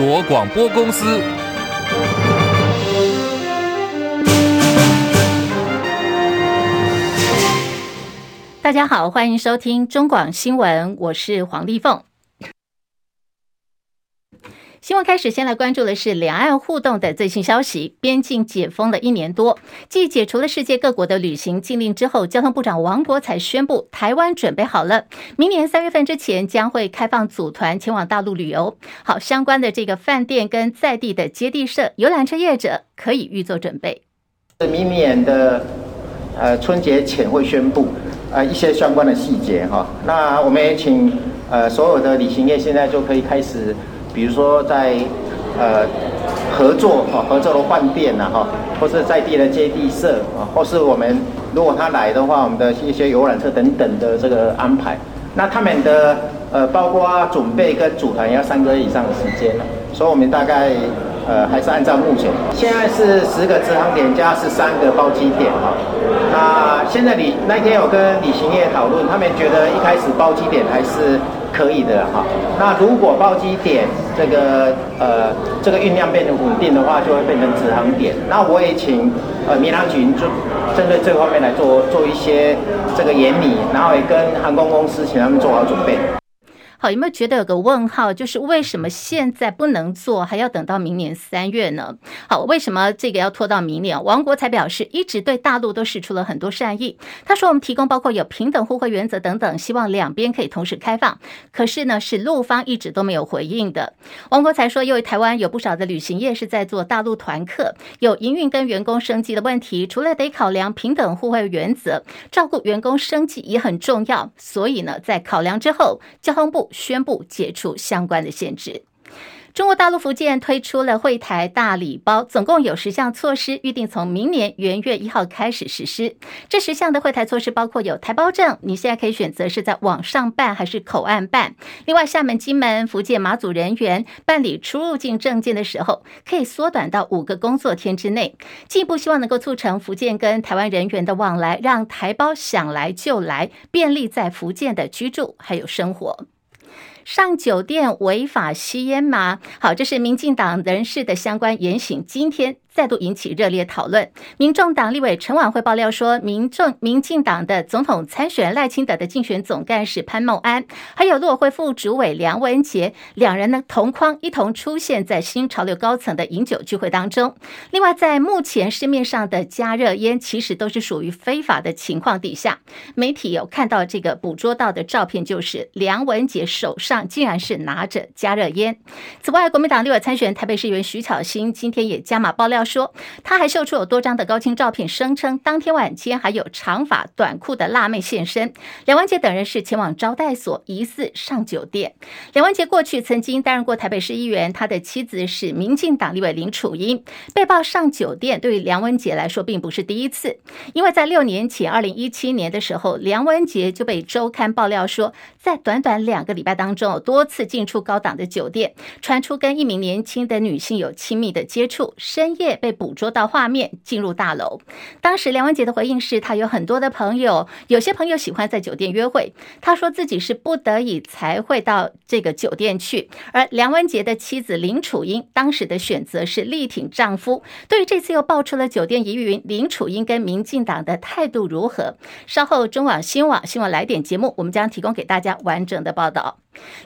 国广播公司。大家好，欢迎收听中广新闻，我是黄丽凤。新闻开始，先来关注的是两岸互动的最新消息。边境解封了一年多，继解除了世界各国的旅行禁令之后，交通部长王国才宣布，台湾准备好了，明年三月份之前将会开放组团前往大陆旅游。好，相关的这个饭店跟在地的接地社、游览车业者可以预做准备。明年的呃春节前会宣布呃一些相关的细节哈。那我们也请呃所有的旅行业现在就可以开始。比如说在呃合作哈，合作的饭店呐哈，或是在地的接地社啊，或是我们如果他来的话，我们的一些游览车等等的这个安排，那他们的呃包括准备跟组团要三个月以上的时间了，所以我们大概呃还是按照目前，现在是十个直航点加十三个包机点哈，那现在你那天有跟旅行业讨论，他们觉得一开始包机点还是。可以的哈，那如果暴击点这个呃这个运量变得稳定的话，就会变成止航点。那我也请呃民航局就针对这方面来做做一些这个研拟，然后也跟航空公司请他们做好准备。好，有没有觉得有个问号？就是为什么现在不能做，还要等到明年三月呢？好，为什么这个要拖到明年？王国才表示，一直对大陆都使出了很多善意。他说，我们提供包括有平等互惠原则等等，希望两边可以同时开放。可是呢，是陆方一直都没有回应的。王国才说，因为台湾有不少的旅行业是在做大陆团客，有营运跟员工生计的问题，除了得考量平等互惠原则，照顾员工生计也很重要。所以呢，在考量之后，交通部。宣布解除相关的限制。中国大陆福建推出了会台大礼包，总共有十项措施，预定从明年元月一号开始实施。这十项的会台措施包括有台胞证，你现在可以选择是在网上办还是口岸办。另外，厦门、金门、福建、马祖人员办理出入境证件的时候，可以缩短到五个工作天之内。进一步希望能够促成福建跟台湾人员的往来，让台胞想来就来，便利在福建的居住还有生活。上酒店违法吸烟吗？好，这是民进党人士的相关言行。今天。再度引起热烈讨论。民众党立委陈琬惠爆料说，民众民进党的总统参选赖清德的竞选总干事潘孟安，还有陆委会副主委梁文杰，两人呢同框一同出现在新潮流高层的饮酒聚会当中。另外，在目前市面上的加热烟其实都是属于非法的情况底下，媒体有看到这个捕捉到的照片，就是梁文杰手上竟然是拿着加热烟。此外，国民党立委参选台北市议员徐巧芯今天也加码爆料。说，他还秀出有多张的高清照片，声称当天晚间还有长发短裤的辣妹现身。梁文杰等人是前往招待所，疑似上酒店。梁文杰过去曾经担任过台北市议员，他的妻子是民进党立委林楚英，被曝上酒店，对于梁文杰来说并不是第一次，因为在六年前，二零一七年的时候，梁文杰就被周刊爆料说，在短短两个礼拜当中，多次进出高档的酒店，传出跟一名年轻的女性有亲密的接触，深夜。被捕捉到画面进入大楼，当时梁文杰的回应是他有很多的朋友，有些朋友喜欢在酒店约会。他说自己是不得已才会到这个酒店去。而梁文杰的妻子林楚英当时的选择是力挺丈夫。对于这次又爆出了酒店疑云，林楚英跟民进党的态度如何？稍后中网新网新闻来点节目，我们将提供给大家完整的报道。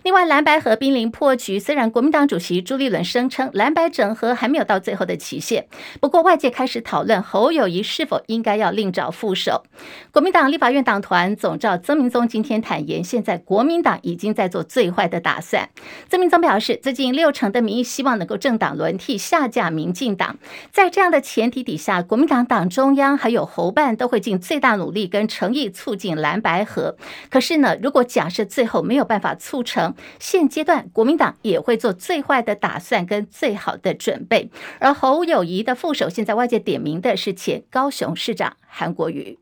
另外，蓝白合濒临破局。虽然国民党主席朱立伦声称蓝白整合还没有到最后的期限，不过外界开始讨论侯友谊是否应该要另找副手。国民党立法院党团总召曾明宗今天坦言，现在国民党已经在做最坏的打算。曾明宗表示，最近六成的民意希望能够政党轮替下架民进党。在这样的前提底下，国民党党中央还有侯办都会尽最大努力跟诚意促进蓝白合。可是呢，如果假设最后没有办法促，促成现阶段，国民党也会做最坏的打算跟最好的准备。而侯友宜的副手，现在外界点名的是前高雄市长韩国瑜。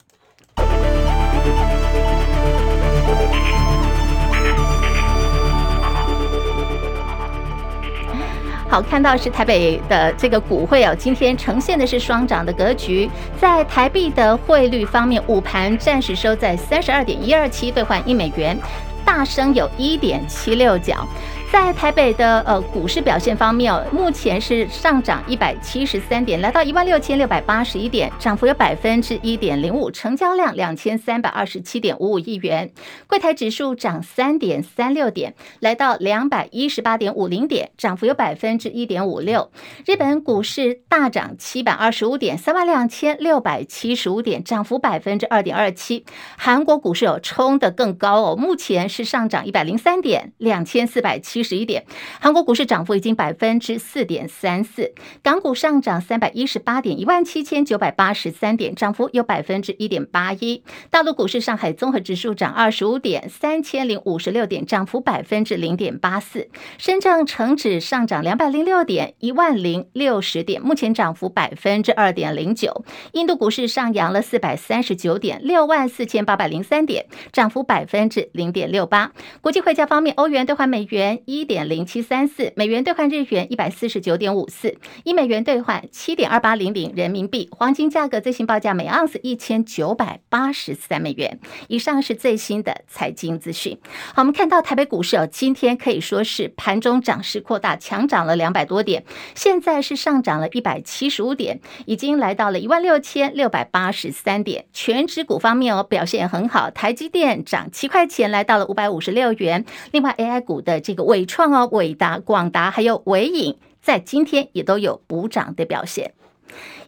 好，看到是台北的这个股会哦，今天呈现的是双涨的格局。在台币的汇率方面，午盘暂时收在三十二点一二七兑换一美元。大升有一点七六角，在台北的呃股市表现方面哦，目前是上涨一百七十三点，来到一万六千六百八十一点，涨幅有百分之一点零五，成交量两千三百二十七点五五亿元。柜台指数涨三点三六点，来到两百一十八点五零点，涨幅有百分之一点五六。日本股市大涨七百二十五点，三万两千六百七十五点，涨幅百分之二点二七。韩国股市有冲得更高哦，目前是上涨一百零三点，两千四百七。十一点，韩国股市涨幅已经百分之四点三四，港股上涨三百一十八点，一万七千九百八十三点，涨幅有百分之一点八一。大陆股市，上海综合指数涨二十五点，三千零五十六点，涨幅百分之零点八四。深圳成指上涨两百零六点，一万零六十点，目前涨幅百分之二点零九。印度股市上扬了四百三十九点，六万四千八百零三点，涨幅百分之零点六八。国际汇价方面，欧元兑换美元。一点零七三四美元兑换日元，一百四十九点五四，一美元兑换七点二八零零人民币。黄金价格最新报价每盎司一千九百八十三美元。以上是最新的财经资讯。好，我们看到台北股市哦，今天可以说是盘中涨势扩大，强涨了两百多点，现在是上涨了一百七十五点，已经来到了一万六千六百八十三点。全指股方面哦，表现很好，台积电涨七块钱，来到了五百五十六元。另外，AI 股的这个。伟创哦，伟达、广达还有伟影，在今天也都有补涨的表现。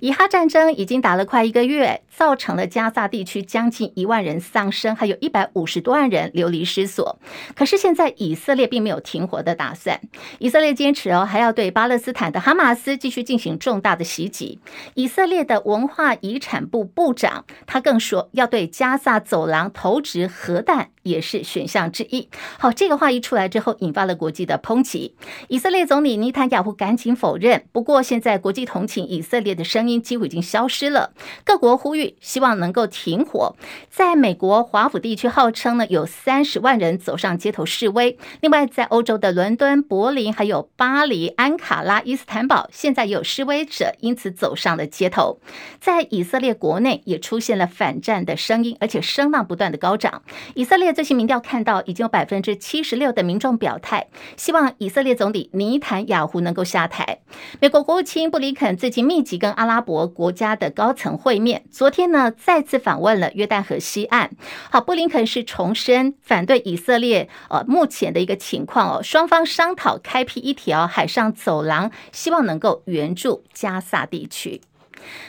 以哈战争已经打了快一个月，造成了加萨地区将近一万人丧生，还有一百五十多万人流离失所。可是现在以色列并没有停火的打算，以色列坚持哦，还要对巴勒斯坦的哈马斯继续进行重大的袭击。以色列的文化遗产部部长他更说，要对加萨走廊投掷核弹也是选项之一。好，这个话一出来之后，引发了国际的抨击。以色列总理尼坦雅胡赶紧否认，不过现在国际同情以色列的声音几乎已经消失了，各国呼吁希望能够停火。在美国华府地区，号称呢有三十万人走上街头示威。另外，在欧洲的伦敦、柏林、还有巴黎、安卡拉、伊斯坦堡，现在也有示威者因此走上了街头。在以色列国内也出现了反战的声音，而且声浪不断的高涨。以色列最新民调看到，已经有百分之七十六的民众表态，希望以色列总理尼坦雅胡能够下台。美国国务卿布林肯最近密集跟阿拉伯国家的高层会面，昨天呢再次访问了约旦河西岸。好，布林肯是重申反对以色列呃目前的一个情况哦，双方商讨开辟一条海上走廊，希望能够援助加萨地区。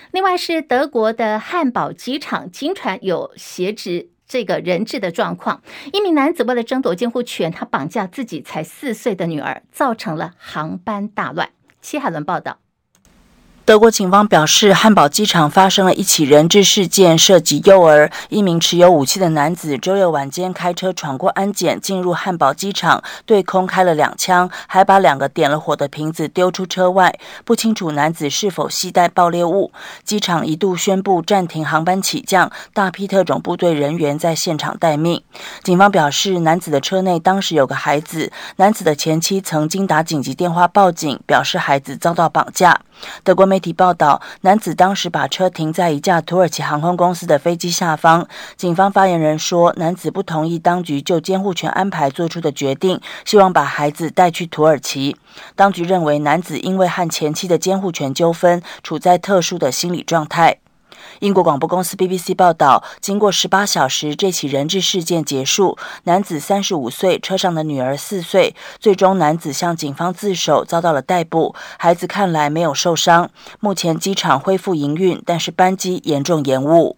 另外是德国的汉堡机场，经传有挟持这个人质的状况，一名男子为了争夺监护权，他绑架自己才四岁的女儿，造成了航班大乱。戚海伦报道。德国警方表示，汉堡机场发生了一起人质事件，涉及幼儿。一名持有武器的男子周六晚间开车闯过安检，进入汉堡机场，对空开了两枪，还把两个点了火的瓶子丢出车外。不清楚男子是否携带爆裂物。机场一度宣布暂停航班起降，大批特种部队人员在现场待命。警方表示，男子的车内当时有个孩子，男子的前妻曾经打紧急电话报警，表示孩子遭到绑架。德国媒媒体报道，男子当时把车停在一架土耳其航空公司的飞机下方。警方发言人说，男子不同意当局就监护权安排做出的决定，希望把孩子带去土耳其。当局认为，男子因为和前妻的监护权纠纷，处在特殊的心理状态。英国广播公司 BBC 报道，经过十八小时，这起人质事件结束。男子三十五岁，车上的女儿四岁。最终，男子向警方自首，遭到了逮捕。孩子看来没有受伤。目前机场恢复营运，但是班机严重延误。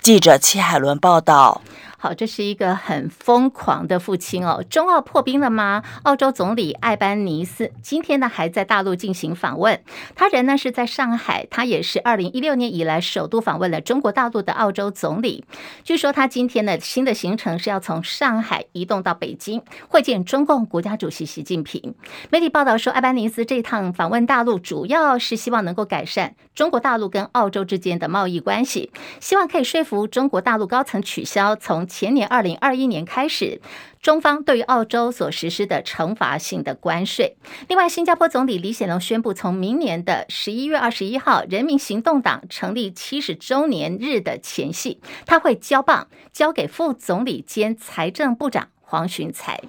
记者戚海伦报道。好，这是一个很疯狂的父亲哦。中澳破冰了吗？澳洲总理艾班尼斯今天呢还在大陆进行访问，他人呢是在上海，他也是二零一六年以来首度访问了中国大陆的澳洲总理。据说他今天的新的行程是要从上海移动到北京会见中共国家主席习近平。媒体报道说，艾班尼斯这趟访问大陆主要是希望能够改善中国大陆跟澳洲之间的贸易关系，希望可以说服中国大陆高层取消从前年二零二一年开始，中方对于澳洲所实施的惩罚性的关税。另外，新加坡总理李显龙宣布，从明年的十一月二十一号，人民行动党成立七十周年日的前夕，他会交棒交给副总理兼财政部长黄循财。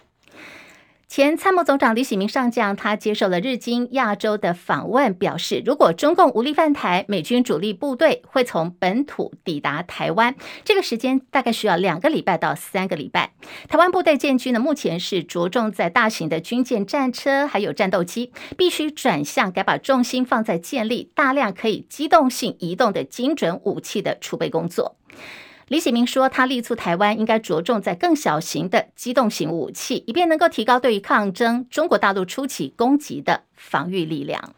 前参谋总长李喜明上将，他接受了日经亚洲的访问，表示如果中共无力犯台，美军主力部队会从本土抵达台湾，这个时间大概需要两个礼拜到三个礼拜。台湾部队建军呢，目前是着重在大型的军舰、战车，还有战斗机，必须转向该把重心放在建立大量可以机动性移动的精准武器的储备工作。李喜明说，他力促台湾应该着重在更小型的机动型武器，以便能够提高对于抗争中国大陆初期攻击的防御力量。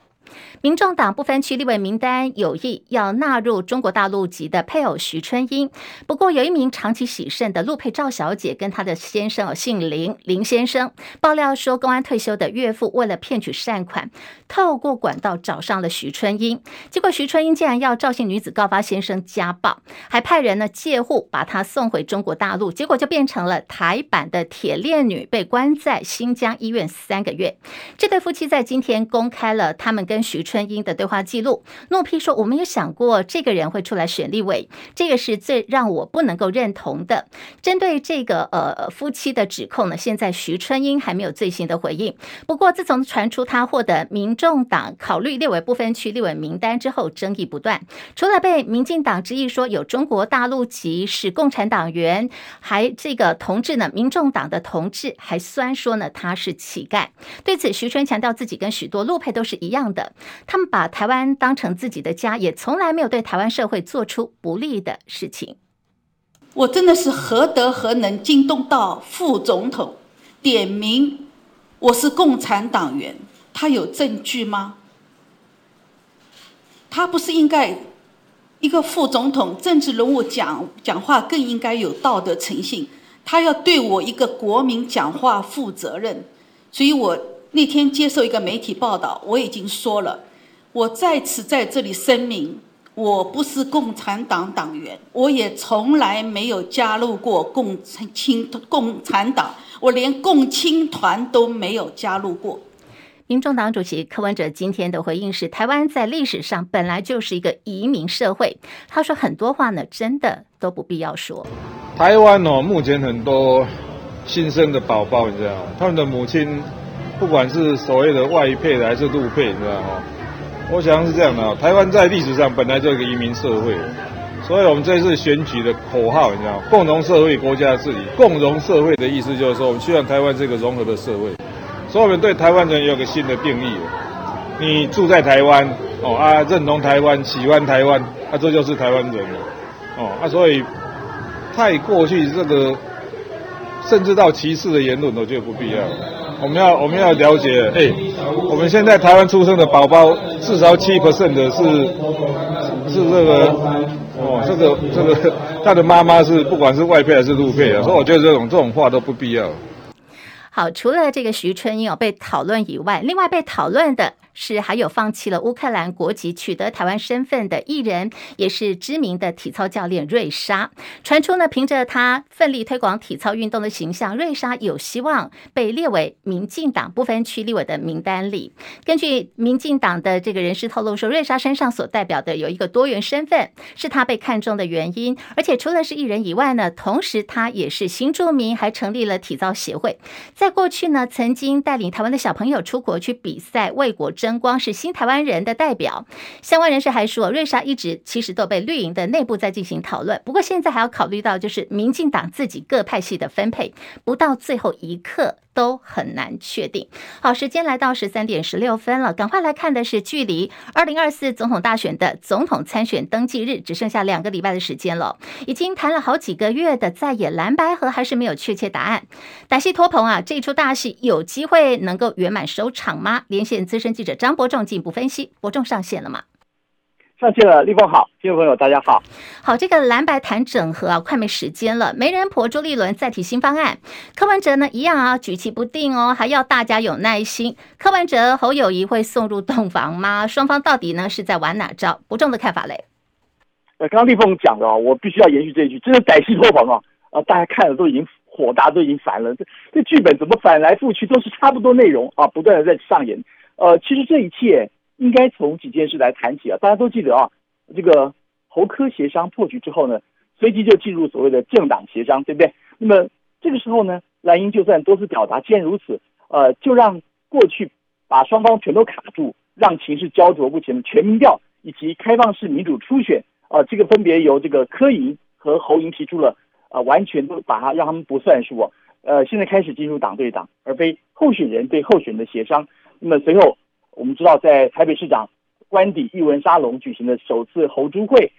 民众党不分区立委名单有意要纳入中国大陆籍的配偶徐春英，不过有一名长期喜肾的陆配赵小姐跟她的先生哦姓林林先生爆料说，公安退休的岳父为了骗取善款，透过管道找上了徐春英，结果徐春英竟然要赵姓女子告发先生家暴，还派人呢借户把她送回中国大陆，结果就变成了台版的铁链女，被关在新疆医院三个月。这对夫妻在今天公开了他们跟徐春春英的对话记录，诺批说：“我没有想过这个人会出来选立委，这个是最让我不能够认同的。”针对这个呃夫妻的指控呢，现在徐春英还没有最新的回应。不过，自从传出他获得民众党考虑列为不分区立委名单之后，争议不断。除了被民进党质疑说有中国大陆籍是共产党员，还这个同志呢，民众党的同志还酸说呢他是乞丐。对此，徐春强调自己跟许多陆配都是一样的。他们把台湾当成自己的家，也从来没有对台湾社会做出不利的事情。我真的是何德何能惊动到副总统，点名我是共产党员，他有证据吗？他不是应该一个副总统政治人物讲讲话更应该有道德诚信，他要对我一个国民讲话负责任，所以我。那天接受一个媒体报道，我已经说了，我再次在这里声明，我不是共产党党员，我也从来没有加入过共产青共产党，我连共青团都没有加入过。民众党主席柯文哲今天的回应是：台湾在历史上本来就是一个移民社会。他说很多话呢，真的都不必要说。台湾哦，目前很多新生的宝宝，你知道吗？他们的母亲。不管是所谓的外配的还是陆配，你知道吗？我想是这样的。台湾在历史上本来就是一个移民社会，所以我们这次选举的口号，你知道？共同社会，国家治理。共荣社会的意思就是说，我们希望台湾是一个融合的社会。所以我们对台湾人有个新的定义。你住在台湾，哦啊，认同台湾，喜欢台湾，啊，这就是台湾人了。哦啊，所以太过去这个，甚至到歧视的言论，我觉得不必要。我们要我们要了解，哎、我们现在台湾出生的宝宝至少七 percent 的是是这个哦，这个这个他的妈妈是不管是外配还是陆配啊，所以我觉得这种这种话都不必要。好，除了这个徐春英有被讨论以外，另外被讨论的。是，还有放弃了乌克兰国籍，取得台湾身份的艺人，也是知名的体操教练瑞莎。传出呢，凭着他奋力推广体操运动的形象，瑞莎有希望被列为民进党不分区立委的名单里。根据民进党的这个人士透露说，瑞莎身上所代表的有一个多元身份，是他被看中的原因。而且除了是艺人以外呢，同时他也是新住民，还成立了体操协会。在过去呢，曾经带领台湾的小朋友出国去比赛，为国。争光是新台湾人的代表，相关人士还说，瑞莎一直其实都被绿营的内部在进行讨论。不过现在还要考虑到，就是民进党自己各派系的分配，不到最后一刻都很难确定。好，时间来到十三点十六分了，赶快来看的是，距离二零二四总统大选的总统参选登记日只剩下两个礼拜的时间了。已经谈了好几个月的在野蓝白合还是没有确切答案。歹戏托棚啊，这出大戏有机会能够圆满收场吗？连线资深记者。张伯仲进一步分析，伯仲上线了吗？上线了，立峰好，听众朋友大家好。好，这个蓝白谈整合啊，快没时间了。媒人婆朱立伦再提新方案，柯文哲呢一样啊，举棋不定哦，还要大家有耐心。柯文哲侯友谊会送入洞房吗？双方到底呢是在玩哪招？不重的看法嘞？呃，刚刚立峰讲的啊，我必须要延续这一句，真的歹戏拖棚啊！啊，大家看了都已经火大，都已经烦了。这这剧本怎么反来覆去都是差不多内容啊，不断的在上演。呃，其实这一切应该从几件事来谈起啊。大家都记得啊，这个侯柯协商破局之后呢，随即就进入所谓的政党协商，对不对？那么这个时候呢，蓝英就算多次表达，既然如此，呃，就让过去把双方全都卡住，让情势焦灼不前的全民调以及开放式民主初选，呃，这个分别由这个柯营和侯莹提出了，呃，完全都把它让他们不算数哦。呃，现在开始进入党对党，而非候选人对候选人的协商。那么随后，我们知道在台北市长官邸艺文沙龙举行的首次猴猪会，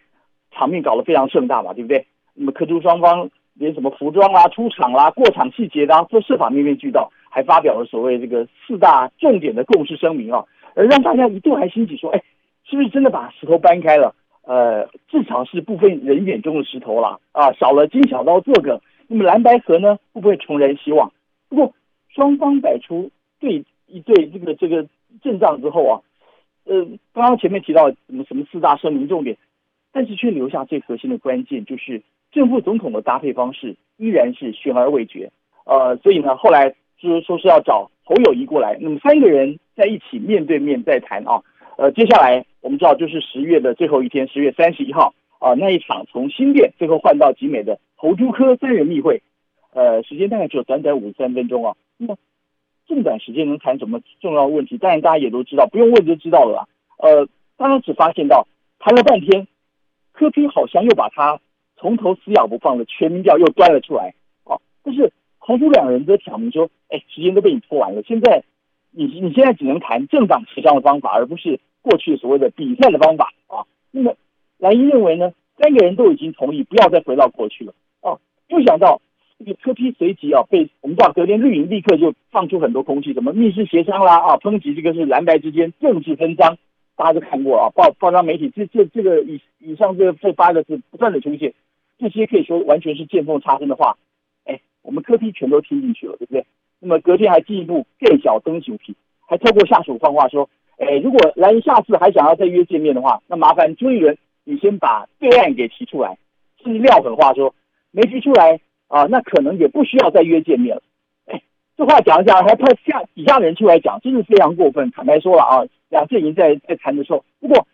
场面搞得非常盛大嘛，对不对？那么柯朱双方连什么服装啦、出场啦、过场细节啦，都设法面面俱到，还发表了所谓这个四大重点的共识声明啊，而让大家一度还兴起说，哎，是不是真的把石头搬开了？呃，至少是部分人眼中的石头了啊，少了金小刀作梗。那么蓝白合呢，会不会重燃希望？不过双方摆出对一对这个这个阵仗之后啊，呃，刚刚前面提到什么什么四大声明重点，但是却留下最核心的关键，就是正副总统的搭配方式依然是悬而未决。呃，所以呢，后来就是说是要找侯友谊过来，那么三个人在一起面对面再谈啊。呃，接下来我们知道就是十月的最后一天，十月三十一号啊，那一场从新店最后换到集美的。侯朱科三人密会，呃，时间大概只有短短五十三分钟啊。那么这么短时间能谈什么重要的问题？当然大家也都知道，不用问就知道了啦。呃，刚刚只发现到谈了半天，柯 P 好像又把他从头死咬不放的全民调又端了出来啊。但是侯朱两人都挑明说，哎，时间都被你拖完了，现在你你现在只能谈政党协商的方法，而不是过去所谓的比赛的方法啊。那么蓝营认为呢，三个人都已经同意，不要再回到过去了。没想到这个柯批随即啊被我们知道，隔天绿营立刻就放出很多空气，什么密室协商啦啊，抨击这个是蓝白之间政治分赃，大家都看过啊，报报章媒体这这这个以以上这这八个字不断的出现，这些可以说完全是见缝插针的话，哎，我们柯批全都听进去了，对不对？那么隔天还进一步更小登熊皮，还透过下属放话说，哎，如果蓝营下次还想要再约见面的话，那麻烦朱立伦你先把对岸给提出来，甚至撂狠话说。没提出来啊，那可能也不需要再约见面了。哎，这话讲一讲，还派下底下人出来讲，真是非常过分。坦白说了啊，两阵营在在谈的时候，不过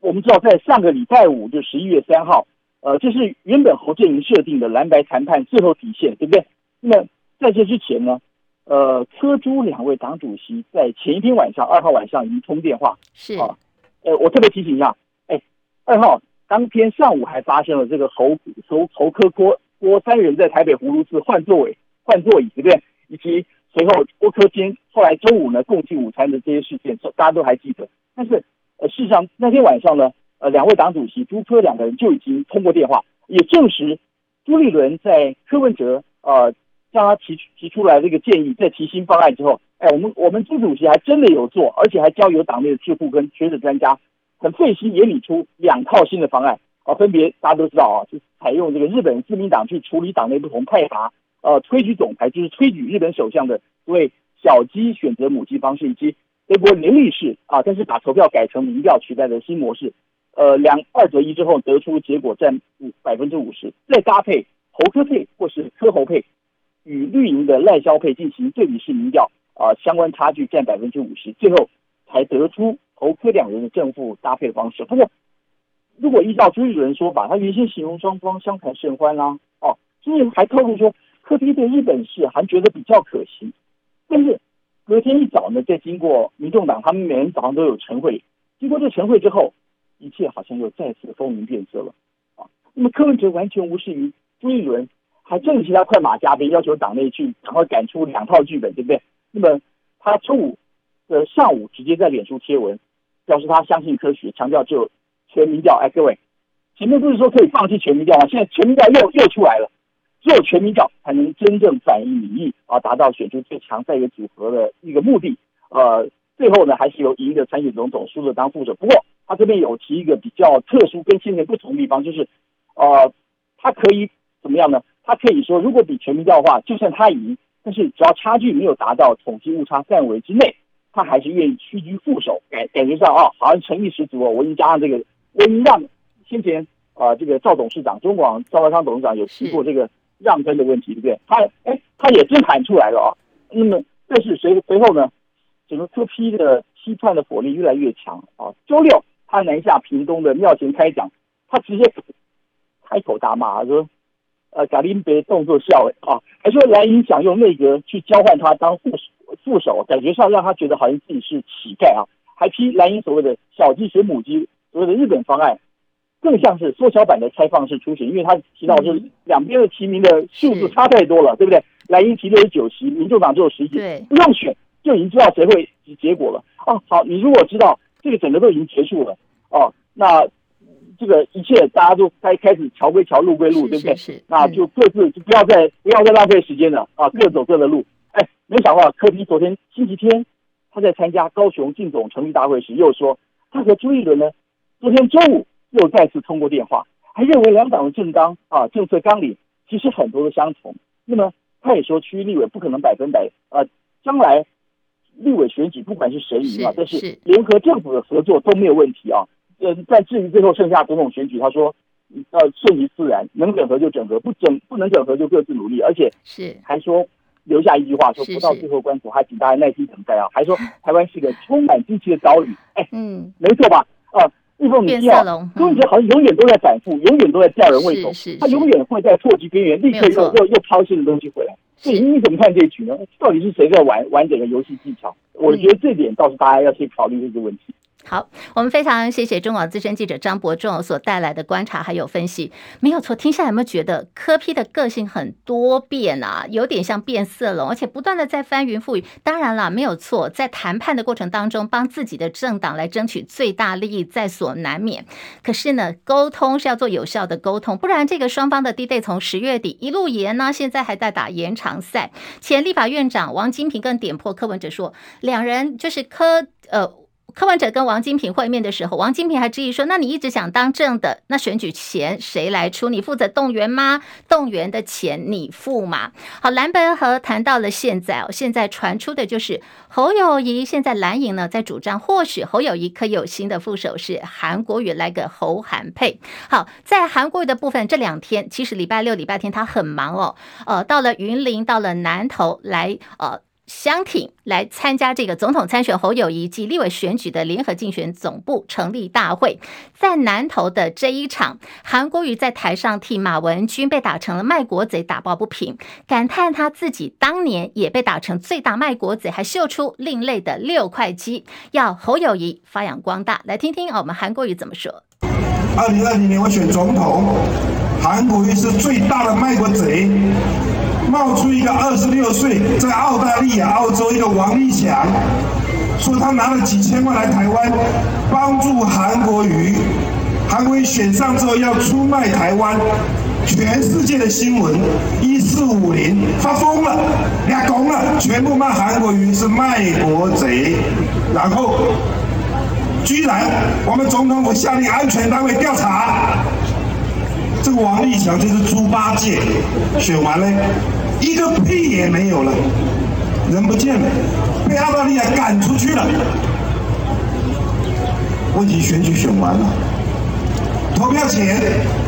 我们知道，在上个礼拜五，就十一月三号，呃，这是原本侯阵营设定的蓝白谈判最后底线，对不对？那么在这之前呢，呃，柯朱两位党主席在前一天晚上，二号晚上已经通电话，是啊，呃，我特别提醒一下，哎，二号。当天上午还发生了这个侯侯侯科郭郭三人在台北葫芦寺换座位换座椅，对不对？以及随后郭柯间后来周五呢共进午餐的这些事件，大家都还记得。但是呃，事实上那天晚上呢，呃，两位党主席朱科两个人就已经通过电话，也证实朱立伦在柯文哲呃向他提提出来这个建议，在提新方案之后，哎，我们我们朱主席还真的有做，而且还交由党内的智库跟学者专家。很费心也拟出两套新的方案啊，分别大家都知道啊，是采用这个日本自民党去处理党内不同派阀，呃，推举总裁就是推举日本首相的所谓小鸡选择母鸡方式，以及德国联立式啊，但是把投票改成民调取代的新模式，呃，两二择一之后得出结果占五百分之五十，再搭配侯科配或是科侯配，与绿营的赖萧配进行对比式民调啊，相关差距占百分之五十，最后才得出。侯科两人的正负搭配方式，不过如果依照朱立伦说法，他原先形容双方相谈甚欢啦，哦，朱立伦还透露说柯 P 对日本事还觉得比较可惜，但是隔天一早呢，在经过民众党，他们每人早上都有晨会，经过这晨会之后，一切好像又再次风云变色了啊。那么柯文哲完全无视于朱立伦，还正其他快马加鞭，要求党内去赶快赶出两套剧本，对不对？那么他周五的上午直接在脸书贴文。表示他相信科学，强调只有全民调。哎，各位，前面不是说可以放弃全民调吗？现在全民调又又出来了，只有全民调才能真正反映民意啊，达到选出最强在野组合的一个目的。呃，最后呢，还是由赢的参选总统，输的当副手。不过他这边有提一个比较特殊跟先前不同的地方，就是呃，他可以怎么样呢？他可以说，如果比全民调的话，就算他赢，但是只要差距没有达到统计误差范围之内。他还是愿意屈居副手，感感觉上啊，好像诚意十足哦。我已经加上这个，让先前啊、呃，这个赵董事长、中广赵少康董事长有提过这个让分的问题，对不对？他哎，他也真喊出来了啊。那么，但是随随后呢，整个柯 P 的批判的火力越来越强啊。周六他南下屏东的庙前开讲，他直接开口大骂说：“呃，贾林别动作笑哎啊，还说蓝营想用内阁去交换他当副手。”副副手，感觉上让他觉得好像自己是乞丐啊，还批蓝营所谓的小鸡学母鸡，所谓的日本方案，更像是缩小版的开放式初选，因为他提到就是两边的提名的数字差太多了，对不对？蓝营提六十九席，民众党只有十席，不用选就已经知道谁会结果了。哦，好，你如果知道这个整个都已经结束了，哦，那。这个一切大家都开开始桥归桥，路归路，对不对？是那就各自就不要再不要再浪费时间了啊，各走各的路。哎，没想到柯 P 昨天星期天他在参加高雄竞总成立大会时，又说他和朱一伦呢，昨天中午又再次通过电话，还认为两党的政纲啊政策纲领其实很多都相同。那么他也说区域立委不可能百分百啊，将来立委选举不管是谁赢啊，但是联合政府的合作都没有问题啊。呃，但至于最后剩下总统选举，他说，呃，顺其自然，能整合就整合，不整不能整合就各自努力，而且是。还说留下一句话，说不到最后关头，还请大家耐心等待啊，还说台湾是个充满激情的岛屿，哎，嗯，没错吧？啊，立凤你听啊，柯文哲好像永远都在反复，永远都在吊人胃口，他永远会在破局边缘立刻又又又抛新的东西回来。所以你怎么看这一局呢？到底是谁在玩玩整个游戏技巧？我觉得这点倒是大家要去考虑这个问题。好，我们非常谢谢中广资深记者张伯仲所带来的观察还有分析，没有错。听下来有没有觉得柯 P 的个性很多变啊？有点像变色龙，而且不断的在翻云覆雨。当然了，没有错，在谈判的过程当中，帮自己的政党来争取最大利益在所难免。可是呢，沟通是要做有效的沟通，不然这个双方的 D-Day 从十月底一路延呢，现在还在打延长赛。前立法院长王金平更点破柯文哲说，两人就是柯呃。柯文哲跟王金平会面的时候，王金平还质疑说：“那你一直想当正的，那选举钱谁来出？你负责动员吗？动员的钱你付吗？”好，蓝白合谈到了现在哦，现在传出的就是侯友宜现在蓝营呢在主张，或许侯友宜可以有新的副手是韩国瑜来个侯韩配。好，在韩国瑜的部分，这两天其实礼拜六、礼拜天他很忙哦，呃，到了云林，到了南投来，呃。相挺来参加这个总统参选侯友宜及立委选举的联合竞选总部成立大会，在南投的这一场，韩国瑜在台上替马文君被打成了卖国贼打抱不平，感叹他自己当年也被打成最大卖国贼，还秀出另类的六块肌，要侯友宜发扬光大。来听听我们韩国瑜怎么说。二零二零年我选总统，韩国瑜是最大的卖国贼。冒出一个二十六岁在澳大利亚、澳洲一个王立强，说他拿了几千万来台湾帮助韩国瑜，韩国瑜选上之后要出卖台湾，全世界的新闻一四五零发疯了，俩拱了，全部骂韩国瑜是卖国贼，然后居然我们总统府下令安全单位调查，这个王立强就是猪八戒，选完了。一个屁也没有了，人不见了，被澳大利亚赶出去了。问题选举选完了，投票前，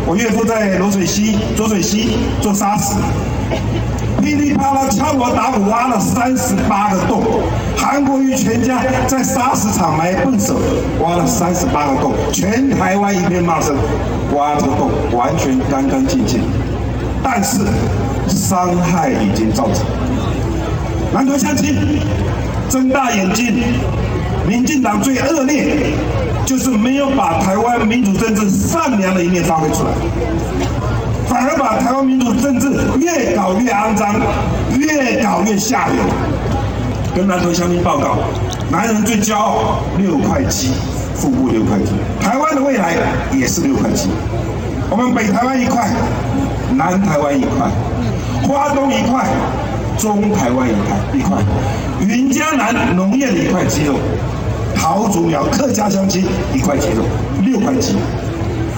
我岳父在罗水溪、浊水溪做沙石，噼里啪啦敲锣打鼓挖了三十八个洞，韩国瑜全家在沙石场埋笨手，挖了三十八个洞，全台湾一片骂声，挖这个洞完全干干净净，但是。伤害已经造成，南投乡亲睁大眼睛，民进党最恶劣，就是没有把台湾民主政治善良的一面发挥出来，反而把台湾民主政治越搞越肮脏，越搞越下流。跟南投乡亲报告，男人最骄傲六块肌，腹部六块肌，台湾的未来也是六块肌。我们北台湾一块，南台湾一块。花东一块，中台湾一块一块，云嘉南农业的一块肌肉，桃竹苗客家乡亲一块肌肉，六块肌。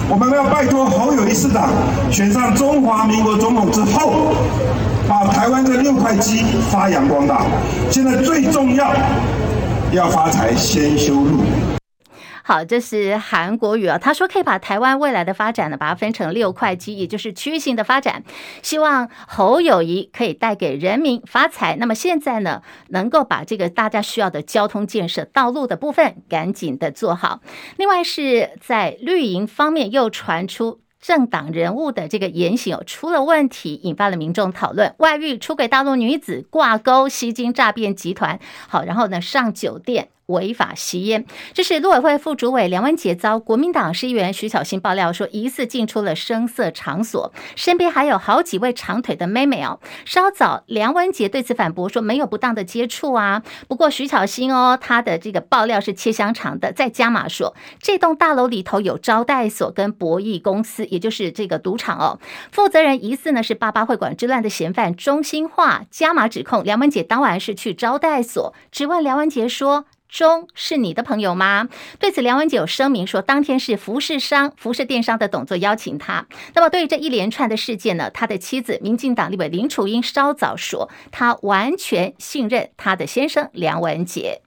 我们要拜托侯友谊市长选上中华民国总统之后，把台湾这六块肌发扬光大。现在最重要，要发财先修路。好，这是韩国语啊，他说可以把台湾未来的发展呢，把它分成六块肌，也就是区域性的发展。希望侯友谊可以带给人民发财。那么现在呢，能够把这个大家需要的交通建设、道路的部分赶紧的做好。另外是在绿营方面又传出。政党人物的这个言行有出了问题，引发了民众讨论。外遇、出轨大陆女子挂钩吸金诈骗集团，好，然后呢上酒店。违法吸烟，这是陆委会副主委梁文杰遭国民党市议员徐巧芯爆料说，疑似进出了声色场所，身边还有好几位长腿的妹妹哦。稍早，梁文杰对此反驳说没有不当的接触啊。不过徐巧芯哦，他的这个爆料是切香肠的，在加码说，这栋大楼里头有招待所跟博弈公司，也就是这个赌场哦。负责人疑似呢是八八会馆之乱的嫌犯钟欣樺，加码指控梁文杰当晚是去招待所，质问梁文杰说。钟是你的朋友吗？对此，梁文杰有声明说，当天是服饰商、服饰电商的董座邀请他。那么，对于这一连串的事件呢，他的妻子民进党立委林楚英稍早说，他完全信任他的先生梁文杰。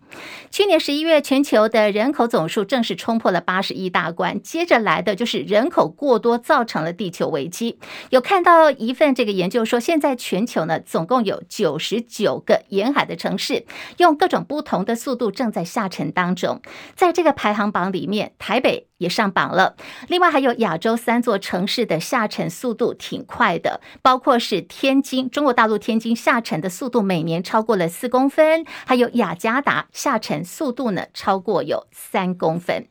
去年十一月，全球的人口总数正式冲破了八十亿大关，接着来的就是人口过多造成了地球危机。有看到一份这个研究说，现在全球呢总共有九十九个沿海的城市，用各种不同的速度正在下沉当中。在这个排行榜里面，台北也上榜了。另外还有亚洲三座城市的下沉速度挺快的，包括是天津，中国大陆天津下沉的速度每年超过了四公分，还有雅加达。下沉速度呢，超过有三公分。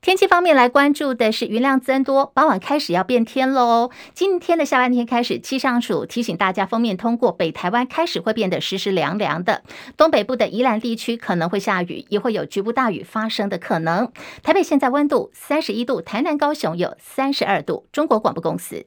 天气方面来关注的是云量增多，傍晚开始要变天喽。今天的下半天开始，气象署提醒大家，封面通过北台湾开始会变得湿湿凉凉的。东北部的宜兰地区可能会下雨，也会有局部大雨发生的可能。台北现在温度三十一度，台南高雄有三十二度。中国广播公司。